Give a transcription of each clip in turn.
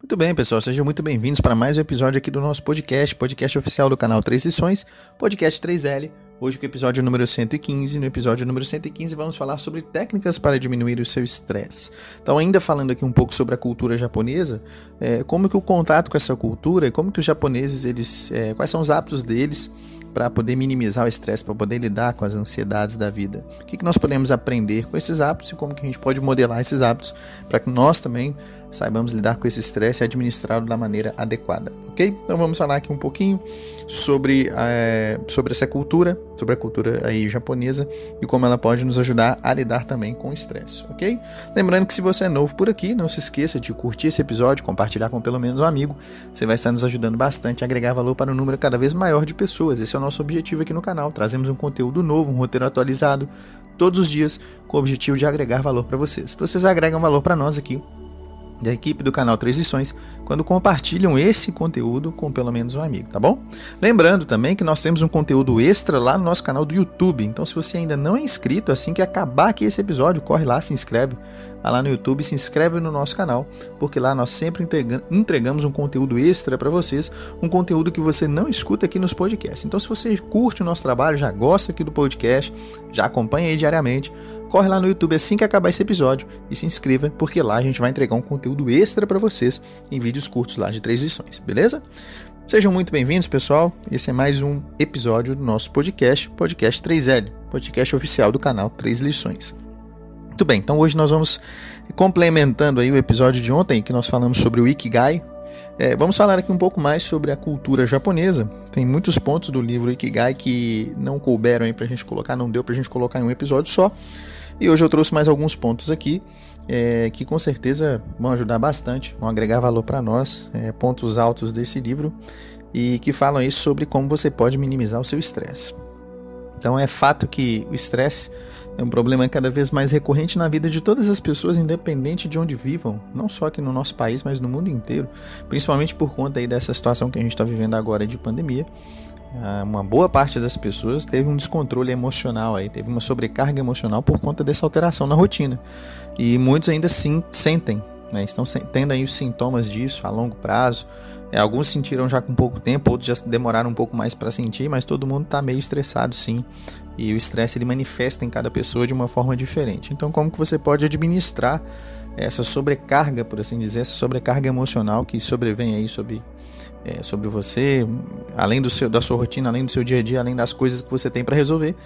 Muito bem, pessoal, sejam muito bem-vindos para mais um episódio aqui do nosso podcast, podcast oficial do canal Três Lições, podcast 3L. Hoje com o episódio número 115. No episódio número 115 vamos falar sobre técnicas para diminuir o seu estresse. Então, ainda falando aqui um pouco sobre a cultura japonesa, é, como que o contato com essa cultura, como que os japoneses, eles, é, quais são os hábitos deles para poder minimizar o estresse, para poder lidar com as ansiedades da vida. O que, que nós podemos aprender com esses hábitos e como que a gente pode modelar esses hábitos para que nós também saibamos lidar com esse estresse e administrá-lo da maneira adequada, ok? Então vamos falar aqui um pouquinho sobre, é, sobre essa cultura, sobre a cultura aí japonesa e como ela pode nos ajudar a lidar também com o estresse, ok? Lembrando que se você é novo por aqui, não se esqueça de curtir esse episódio, compartilhar com pelo menos um amigo, você vai estar nos ajudando bastante a agregar valor para um número cada vez maior de pessoas. Esse é o nosso objetivo aqui no canal, trazemos um conteúdo novo, um roteiro atualizado, todos os dias com o objetivo de agregar valor para vocês. Vocês agregam valor para nós aqui, da equipe do canal Três quando compartilham esse conteúdo com pelo menos um amigo, tá bom? Lembrando também que nós temos um conteúdo extra lá no nosso canal do YouTube, então se você ainda não é inscrito, assim que acabar aqui esse episódio, corre lá, se inscreve, lá no YouTube, se inscreve no nosso canal, porque lá nós sempre entregamos um conteúdo extra para vocês, um conteúdo que você não escuta aqui nos podcasts. Então se você curte o nosso trabalho, já gosta aqui do podcast, já acompanha aí diariamente, corre lá no YouTube assim que acabar esse episódio e se inscreva, porque lá a gente vai entregar um conteúdo extra para vocês em vídeos curtos lá de três lições, beleza? Sejam muito bem-vindos, pessoal. Esse é mais um episódio do nosso podcast, Podcast 3L, podcast oficial do canal Três Lições. Muito bem, então hoje nós vamos complementando aí o episódio de ontem que nós falamos sobre o Ikigai. É, vamos falar aqui um pouco mais sobre a cultura japonesa. Tem muitos pontos do livro Ikigai que não couberam aí pra gente colocar, não deu pra gente colocar em um episódio só. E hoje eu trouxe mais alguns pontos aqui é, que com certeza vão ajudar bastante, vão agregar valor para nós, é, pontos altos desse livro e que falam isso sobre como você pode minimizar o seu estresse. Então é fato que o estresse é um problema cada vez mais recorrente na vida de todas as pessoas, independente de onde vivam, não só aqui no nosso país, mas no mundo inteiro, principalmente por conta aí dessa situação que a gente está vivendo agora de pandemia. Ah, uma boa parte das pessoas teve um descontrole emocional aí, teve uma sobrecarga emocional por conta dessa alteração na rotina. E muitos ainda sim sentem, né, estão tendo aí os sintomas disso a longo prazo. É, alguns sentiram já com pouco tempo, outros já demoraram um pouco mais para sentir, mas todo mundo está meio estressado sim. E o estresse ele manifesta em cada pessoa de uma forma diferente. Então, como que você pode administrar essa sobrecarga, por assim dizer, essa sobrecarga emocional que sobrevém aí sobre é, sobre você, além do seu, da sua rotina, além do seu dia a dia, além das coisas que você tem para resolver.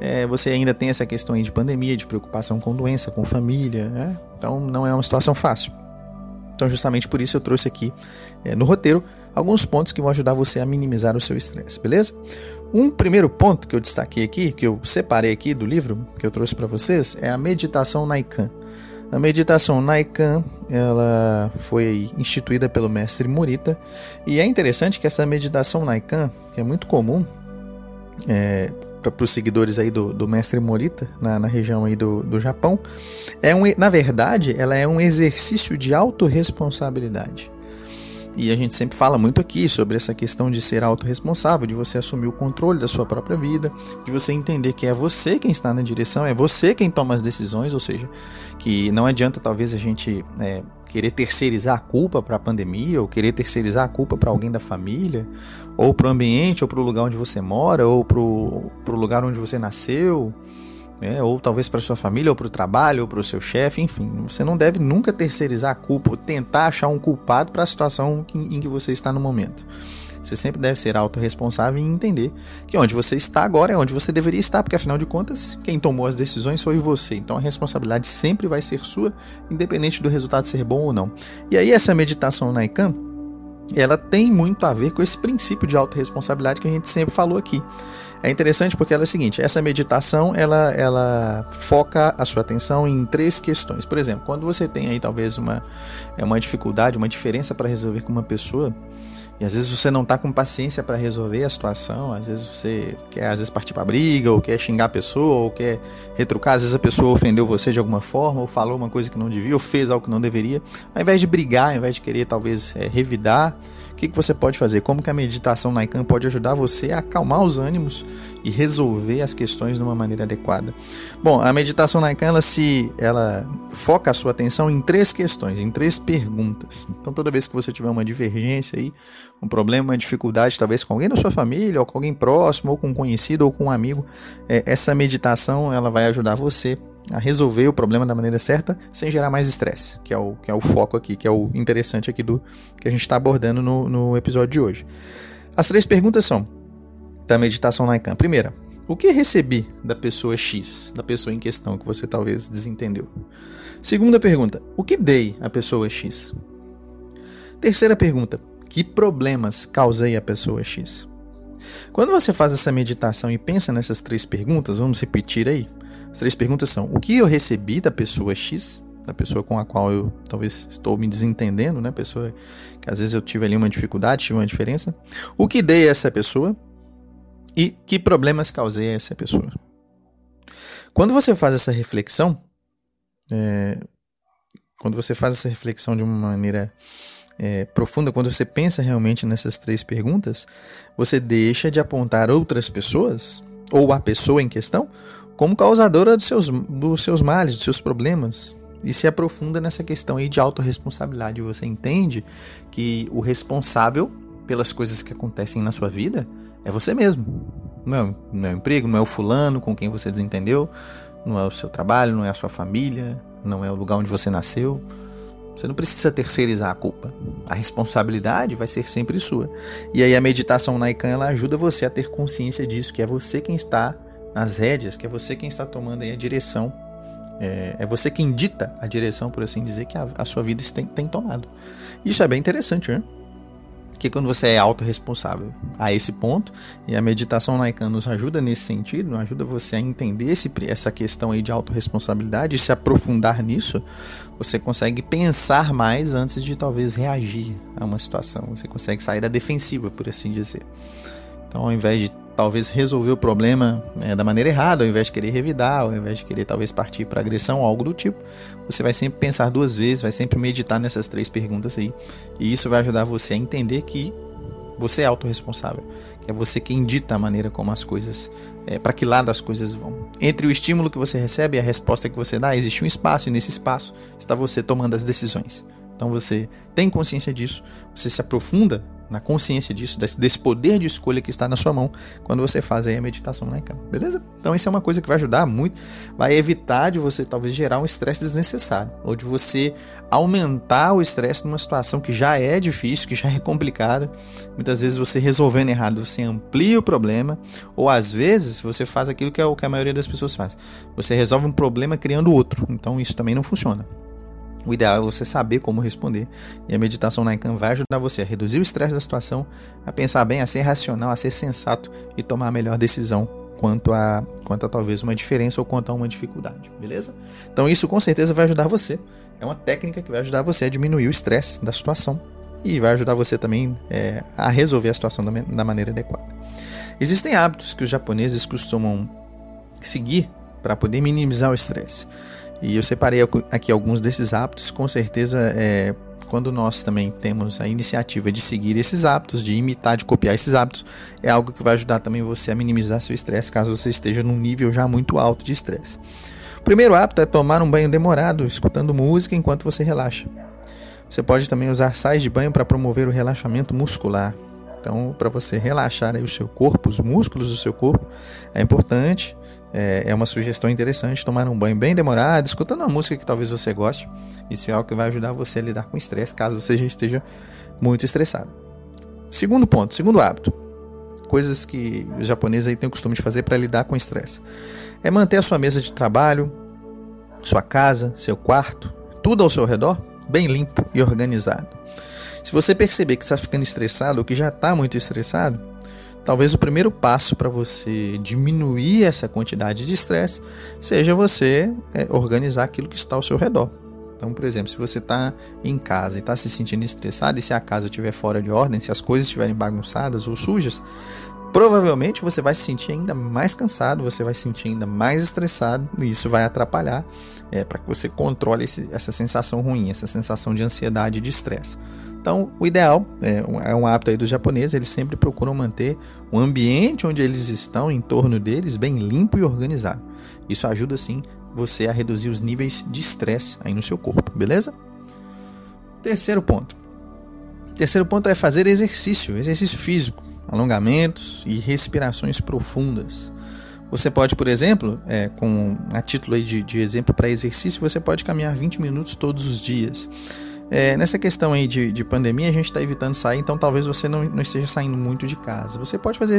É, você ainda tem essa questão aí de pandemia, de preocupação com doença, com família, né? então não é uma situação fácil. Então, justamente por isso eu trouxe aqui é, no roteiro alguns pontos que vão ajudar você a minimizar o seu estresse, beleza? Um primeiro ponto que eu destaquei aqui, que eu separei aqui do livro que eu trouxe para vocês, é a meditação Naikan. A meditação Naikan, ela foi instituída pelo mestre Morita, e é interessante que essa meditação Naikan, que é muito comum é, para os seguidores aí do, do mestre Morita, na, na região aí do, do Japão, é um, na verdade, ela é um exercício de autorresponsabilidade. E a gente sempre fala muito aqui sobre essa questão de ser autorresponsável, de você assumir o controle da sua própria vida, de você entender que é você quem está na direção, é você quem toma as decisões, ou seja, que não adianta talvez a gente é, querer terceirizar a culpa para a pandemia, ou querer terceirizar a culpa para alguém da família, ou para o ambiente, ou para o lugar onde você mora, ou para o lugar onde você nasceu, né? ou talvez para sua família, ou para o trabalho, ou para o seu chefe, enfim. Você não deve nunca terceirizar a culpa ou tentar achar um culpado para a situação em que você está no momento. Você sempre deve ser autorresponsável e entender que onde você está agora é onde você deveria estar, porque afinal de contas, quem tomou as decisões foi você. Então a responsabilidade sempre vai ser sua, independente do resultado ser bom ou não. E aí essa meditação na ICANN, ela tem muito a ver com esse princípio de autorresponsabilidade que a gente sempre falou aqui. É interessante porque ela é o seguinte, essa meditação ela, ela foca a sua atenção em três questões. Por exemplo, quando você tem aí talvez uma, é uma dificuldade, uma diferença para resolver com uma pessoa, e às vezes você não está com paciência para resolver a situação, às vezes você quer às vezes partir para briga, ou quer xingar a pessoa, ou quer retrucar, às vezes a pessoa ofendeu você de alguma forma, ou falou uma coisa que não devia, ou fez algo que não deveria. Ao invés de brigar, ao invés de querer talvez é, revidar, que, que você pode fazer? Como que a meditação Naikan pode ajudar você a acalmar os ânimos e resolver as questões de uma maneira adequada? Bom, a meditação Naikan ela se ela foca a sua atenção em três questões, em três perguntas. Então toda vez que você tiver uma divergência aí, um problema, uma dificuldade, talvez com alguém da sua família, ou com alguém próximo, ou com um conhecido, ou com um amigo, é, essa meditação ela vai ajudar você a resolver o problema da maneira certa sem gerar mais estresse, que é o, que é o foco aqui, que é o interessante aqui do que a gente está abordando no, no episódio de hoje. As três perguntas são da meditação Naikan. Primeira, o que recebi da pessoa X, da pessoa em questão que você talvez desentendeu? Segunda pergunta, o que dei à pessoa X? Terceira pergunta, que problemas causei à pessoa X? Quando você faz essa meditação e pensa nessas três perguntas, vamos repetir aí. As três perguntas são: o que eu recebi da pessoa X, da pessoa com a qual eu talvez estou me desentendendo, né? Pessoa que às vezes eu tive ali uma dificuldade, tive uma diferença. O que dei a essa pessoa e que problemas causei a essa pessoa. Quando você faz essa reflexão, é, quando você faz essa reflexão de uma maneira é, profunda, quando você pensa realmente nessas três perguntas, você deixa de apontar outras pessoas ou a pessoa em questão como causadora dos seus, dos seus males, dos seus problemas. E se aprofunda nessa questão aí de autorresponsabilidade. Você entende que o responsável pelas coisas que acontecem na sua vida é você mesmo. Não é, não é o emprego, não é o fulano com quem você desentendeu, não é o seu trabalho, não é a sua família, não é o lugar onde você nasceu. Você não precisa terceirizar a culpa. A responsabilidade vai ser sempre sua. E aí a meditação Naikan ela ajuda você a ter consciência disso, que é você quem está nas rédeas, que é você quem está tomando aí a direção. É, é você quem dita a direção, por assim dizer, que a, a sua vida tem, tem tomado. Isso é bem interessante, né? que quando você é autorresponsável a esse ponto, e a meditação Naikan nos ajuda nesse sentido, ajuda você a entender esse, essa questão aí de autorresponsabilidade e se aprofundar nisso, você consegue pensar mais antes de talvez reagir a uma situação. Você consegue sair da defensiva, por assim dizer. Então, ao invés de talvez resolver o problema é, da maneira errada, ao invés de querer revidar, ao invés de querer talvez partir para agressão ou algo do tipo, você vai sempre pensar duas vezes, vai sempre meditar nessas três perguntas aí. E isso vai ajudar você a entender que você é autorresponsável, que é você quem dita a maneira como as coisas, é, para que lado as coisas vão. Entre o estímulo que você recebe e a resposta que você dá, existe um espaço, e nesse espaço está você tomando as decisões. Então você tem consciência disso, você se aprofunda na consciência disso, desse, desse, poder de escolha que está na sua mão quando você faz aí a meditação na cama, beleza? Então isso é uma coisa que vai ajudar muito, vai evitar de você talvez gerar um estresse desnecessário, ou de você aumentar o estresse numa situação que já é difícil, que já é complicada. Muitas vezes você resolvendo errado, você amplia o problema, ou às vezes você faz aquilo que é o que a maioria das pessoas faz. Você resolve um problema criando outro. Então isso também não funciona. O ideal é você saber como responder. E a meditação Naikan vai ajudar você a reduzir o estresse da situação, a pensar bem, a ser racional, a ser sensato e tomar a melhor decisão quanto a, quanto a talvez uma diferença ou quanto a uma dificuldade, beleza? Então isso com certeza vai ajudar você. É uma técnica que vai ajudar você a diminuir o estresse da situação e vai ajudar você também é, a resolver a situação da, da maneira adequada. Existem hábitos que os japoneses costumam seguir para poder minimizar o estresse. E eu separei aqui alguns desses hábitos, com certeza é, quando nós também temos a iniciativa de seguir esses hábitos, de imitar, de copiar esses hábitos, é algo que vai ajudar também você a minimizar seu estresse caso você esteja num nível já muito alto de estresse. O primeiro hábito é tomar um banho demorado, escutando música enquanto você relaxa. Você pode também usar sais de banho para promover o relaxamento muscular. Então, para você relaxar o seu corpo, os músculos do seu corpo, é importante é, é, uma sugestão interessante tomar um banho bem demorado, escutando uma música que talvez você goste. Isso é algo que vai ajudar você a lidar com estresse, caso você já esteja muito estressado. Segundo ponto, segundo hábito. Coisas que os japoneses aí têm o costume de fazer para lidar com estresse. É manter a sua mesa de trabalho, sua casa, seu quarto, tudo ao seu redor bem limpo e organizado. Se você perceber que está ficando estressado ou que já está muito estressado, Talvez o primeiro passo para você diminuir essa quantidade de estresse seja você é, organizar aquilo que está ao seu redor. Então, por exemplo, se você está em casa e está se sentindo estressado e se a casa estiver fora de ordem, se as coisas estiverem bagunçadas ou sujas, provavelmente você vai se sentir ainda mais cansado, você vai se sentir ainda mais estressado e isso vai atrapalhar é, para que você controle esse, essa sensação ruim, essa sensação de ansiedade e de estresse. Então, o ideal é, é um hábito aí dos japoneses, eles sempre procuram manter o ambiente onde eles estão, em torno deles, bem limpo e organizado. Isso ajuda sim você a reduzir os níveis de estresse aí no seu corpo, beleza? Terceiro ponto. Terceiro ponto é fazer exercício, exercício físico, alongamentos e respirações profundas. Você pode, por exemplo, é, com a título de, de exemplo para exercício, você pode caminhar 20 minutos todos os dias. É, nessa questão aí de, de pandemia, a gente está evitando sair, então talvez você não, não esteja saindo muito de casa. Você pode fazer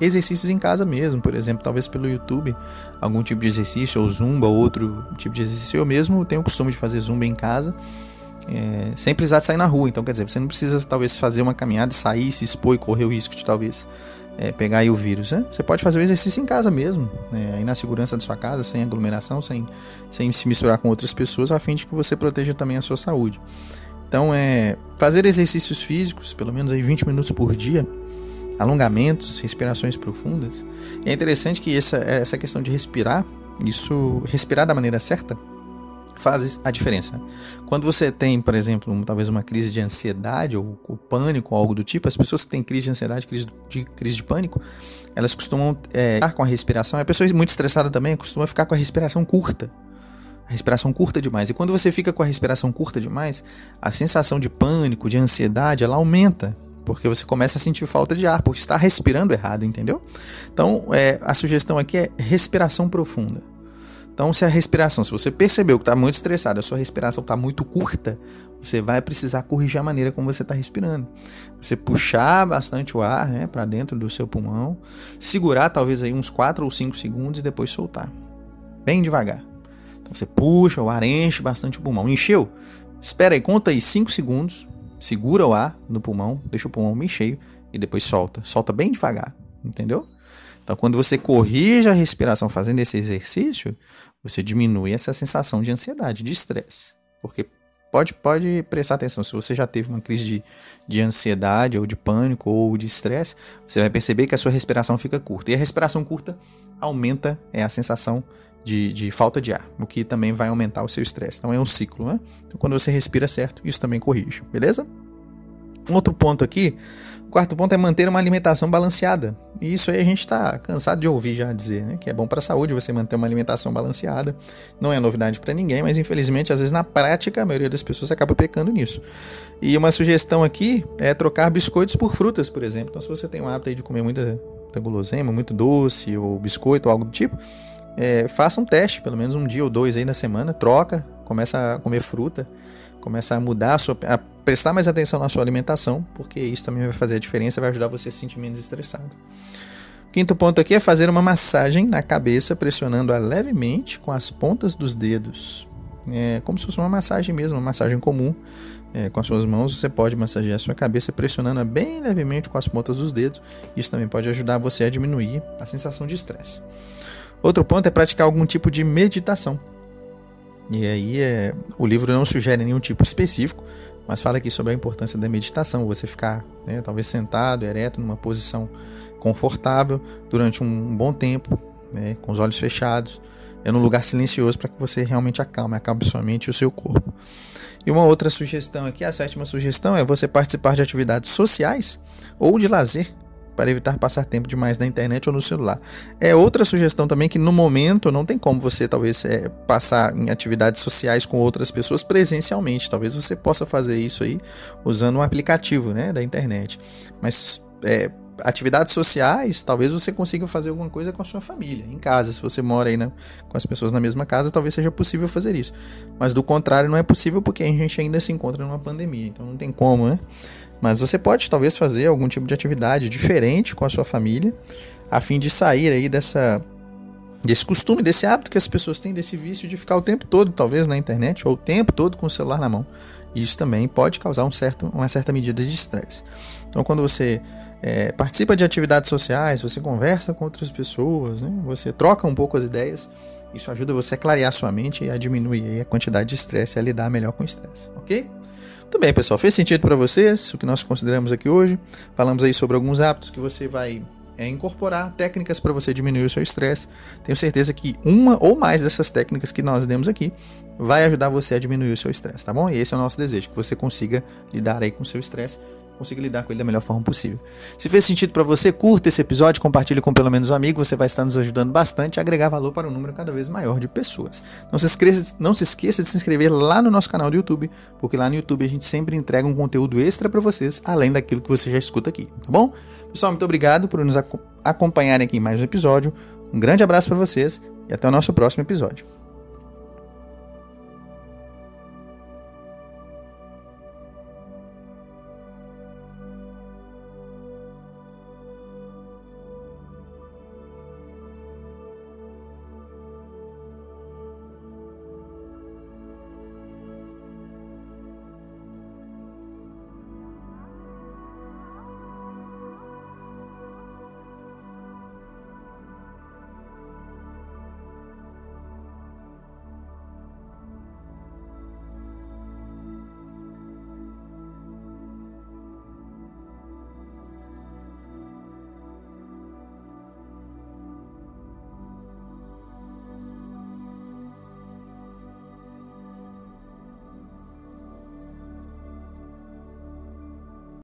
exercícios em casa mesmo, por exemplo, talvez pelo YouTube, algum tipo de exercício, ou zumba, ou outro tipo de exercício. Eu mesmo tenho o costume de fazer zumba em casa, é, sem precisar sair na rua. Então, quer dizer, você não precisa talvez fazer uma caminhada, sair, se expor e correr o risco de talvez é, pegar aí o vírus. Né? Você pode fazer o exercício em casa mesmo, né? aí na segurança da sua casa, sem aglomeração, sem, sem se misturar com outras pessoas, a fim de que você proteja também a sua saúde. Então, é fazer exercícios físicos, pelo menos aí 20 minutos por dia, alongamentos, respirações profundas. E é interessante que essa, essa questão de respirar, isso respirar da maneira certa, faz a diferença. Quando você tem, por exemplo, um, talvez uma crise de ansiedade ou, ou, pânico ou algo do tipo, as pessoas que têm crise de ansiedade, crise de, crise de pânico, elas costumam é, ficar com a respiração. A pessoa muito estressada também costuma ficar com a respiração curta. A respiração curta demais. E quando você fica com a respiração curta demais, a sensação de pânico, de ansiedade, ela aumenta porque você começa a sentir falta de ar, porque está respirando errado, entendeu? Então, é, a sugestão aqui é respiração profunda. Então, se a respiração, se você percebeu que está muito estressado, a sua respiração está muito curta, você vai precisar corrigir a maneira como você está respirando. Você puxar bastante o ar né, para dentro do seu pulmão, segurar talvez aí uns 4 ou 5 segundos e depois soltar. Bem devagar. Então você puxa o ar, enche bastante o pulmão. Encheu? Espera aí, conta aí 5 segundos, segura o ar no pulmão, deixa o pulmão bem cheio e depois solta. Solta bem devagar, entendeu? Então, quando você corrige a respiração fazendo esse exercício, você diminui essa sensação de ansiedade, de estresse. Porque pode, pode prestar atenção, se você já teve uma crise de, de ansiedade, ou de pânico, ou de estresse, você vai perceber que a sua respiração fica curta. E a respiração curta aumenta é, a sensação de, de falta de ar, o que também vai aumentar o seu estresse. Então é um ciclo, né? Então, quando você respira certo, isso também corrige, beleza? Um outro ponto aqui o quarto ponto é manter uma alimentação balanceada. E isso aí a gente está cansado de ouvir já dizer, né? Que é bom para a saúde você manter uma alimentação balanceada. Não é novidade para ninguém, mas infelizmente, às vezes na prática, a maioria das pessoas acaba pecando nisso. E uma sugestão aqui é trocar biscoitos por frutas, por exemplo. Então, se você tem o hábito de comer muita, muita guloseima, muito doce, ou biscoito, ou algo do tipo, é, faça um teste, pelo menos um dia ou dois aí na semana, troca, começa a comer fruta, começa a mudar a sua. A prestar mais atenção na sua alimentação, porque isso também vai fazer a diferença, vai ajudar você a se sentir menos estressado. Quinto ponto aqui é fazer uma massagem na cabeça, pressionando-a levemente com as pontas dos dedos. É como se fosse uma massagem mesmo, uma massagem comum. É, com as suas mãos você pode massagear a sua cabeça pressionando-a bem levemente com as pontas dos dedos. Isso também pode ajudar você a diminuir a sensação de estresse. Outro ponto é praticar algum tipo de meditação. E aí é, o livro não sugere nenhum tipo específico, mas fala aqui sobre a importância da meditação, você ficar né, talvez sentado, ereto, numa posição confortável durante um bom tempo, né, com os olhos fechados, é num lugar silencioso para que você realmente acalme, acalme sua mente e o seu corpo. E uma outra sugestão aqui, a sétima sugestão é você participar de atividades sociais ou de lazer para evitar passar tempo demais na internet ou no celular. É outra sugestão também que no momento não tem como você talvez é, passar em atividades sociais com outras pessoas presencialmente. Talvez você possa fazer isso aí usando um aplicativo né, da internet. Mas é, atividades sociais, talvez você consiga fazer alguma coisa com a sua família, em casa. Se você mora aí né, com as pessoas na mesma casa, talvez seja possível fazer isso. Mas do contrário, não é possível porque a gente ainda se encontra numa pandemia. Então não tem como, né? Mas você pode talvez fazer algum tipo de atividade diferente com a sua família, a fim de sair aí dessa desse costume, desse hábito que as pessoas têm, desse vício de ficar o tempo todo, talvez na internet, ou o tempo todo com o celular na mão. Isso também pode causar um certo, uma certa medida de estresse. Então, quando você é, participa de atividades sociais, você conversa com outras pessoas, né? você troca um pouco as ideias, isso ajuda você a clarear sua mente e a diminuir a quantidade de estresse e a lidar melhor com o estresse, ok? Tudo bem, pessoal. Fez sentido para vocês o que nós consideramos aqui hoje? Falamos aí sobre alguns hábitos que você vai é incorporar técnicas para você diminuir o seu estresse. Tenho certeza que uma ou mais dessas técnicas que nós demos aqui vai ajudar você a diminuir o seu estresse, tá bom? E esse é o nosso desejo, que você consiga lidar aí com o seu estresse consiga lidar com ele da melhor forma possível. Se fez sentido para você, curta esse episódio, compartilhe com pelo menos um amigo, você vai estar nos ajudando bastante a agregar valor para um número cada vez maior de pessoas. Não se, esqueça, não se esqueça de se inscrever lá no nosso canal do YouTube, porque lá no YouTube a gente sempre entrega um conteúdo extra para vocês, além daquilo que você já escuta aqui, tá bom? Pessoal, muito obrigado por nos acompanharem aqui em mais um episódio. Um grande abraço para vocês e até o nosso próximo episódio.